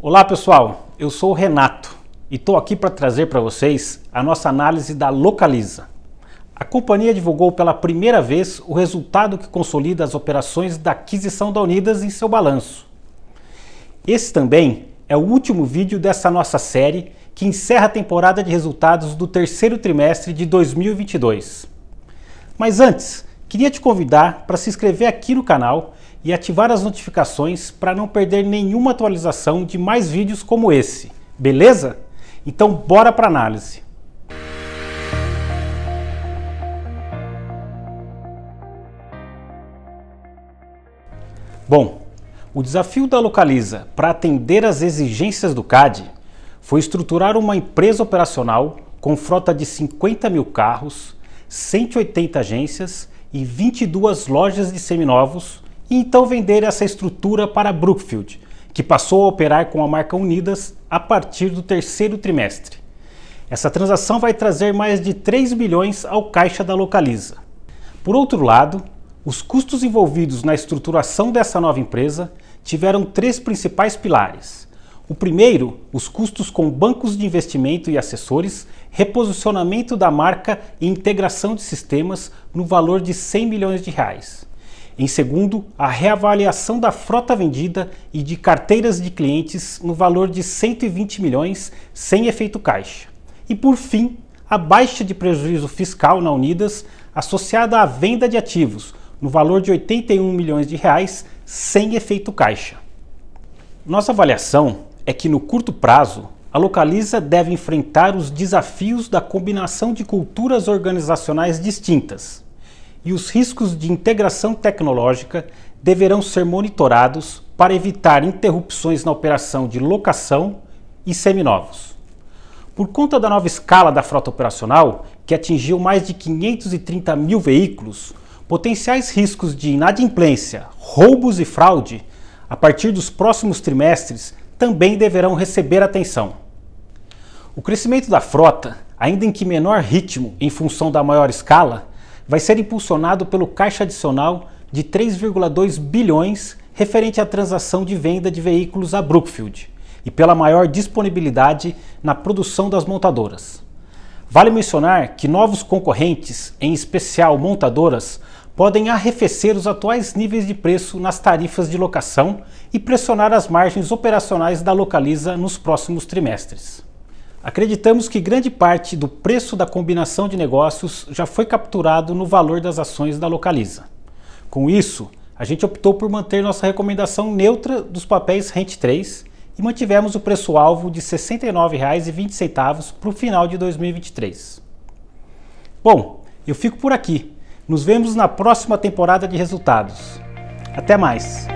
Olá pessoal, eu sou o Renato e estou aqui para trazer para vocês a nossa análise da Localiza. A companhia divulgou pela primeira vez o resultado que consolida as operações da aquisição da Unidas em seu balanço. Esse também é o último vídeo dessa nossa série que encerra a temporada de resultados do terceiro trimestre de 2022. Mas antes, queria te convidar para se inscrever aqui no canal e ativar as notificações para não perder nenhuma atualização de mais vídeos como esse, beleza? Então bora para análise. Bom, o desafio da Localiza para atender às exigências do CAD foi estruturar uma empresa operacional com frota de 50 mil carros, 180 agências e 22 lojas de seminovos e então vender essa estrutura para Brookfield, que passou a operar com a marca Unidas a partir do terceiro trimestre. Essa transação vai trazer mais de 3 bilhões ao caixa da Localiza. Por outro lado, os custos envolvidos na estruturação dessa nova empresa tiveram três principais pilares. O primeiro, os custos com bancos de investimento e assessores, reposicionamento da marca e integração de sistemas no valor de 100 milhões de reais. Em segundo, a reavaliação da frota vendida e de carteiras de clientes no valor de 120 milhões sem efeito caixa. E por fim, a baixa de prejuízo fiscal na Unidas associada à venda de ativos no valor de 81 milhões de reais sem efeito caixa. Nossa avaliação é que no curto prazo a Localiza deve enfrentar os desafios da combinação de culturas organizacionais distintas e os riscos de integração tecnológica deverão ser monitorados para evitar interrupções na operação de locação e seminovos. Por conta da nova escala da frota operacional, que atingiu mais de 530 mil veículos, potenciais riscos de inadimplência, roubos e fraude, a partir dos próximos trimestres, também deverão receber atenção. O crescimento da frota, ainda em que menor ritmo em função da maior escala, vai ser impulsionado pelo caixa adicional de 3,2 bilhões referente à transação de venda de veículos a Brookfield e pela maior disponibilidade na produção das montadoras. Vale mencionar que novos concorrentes, em especial montadoras, podem arrefecer os atuais níveis de preço nas tarifas de locação e pressionar as margens operacionais da Localiza nos próximos trimestres. Acreditamos que grande parte do preço da combinação de negócios já foi capturado no valor das ações da Localiza. Com isso, a gente optou por manter nossa recomendação neutra dos papéis Rent 3 e mantivemos o preço-alvo de R$ 69,20 para o final de 2023. Bom, eu fico por aqui. Nos vemos na próxima temporada de resultados. Até mais!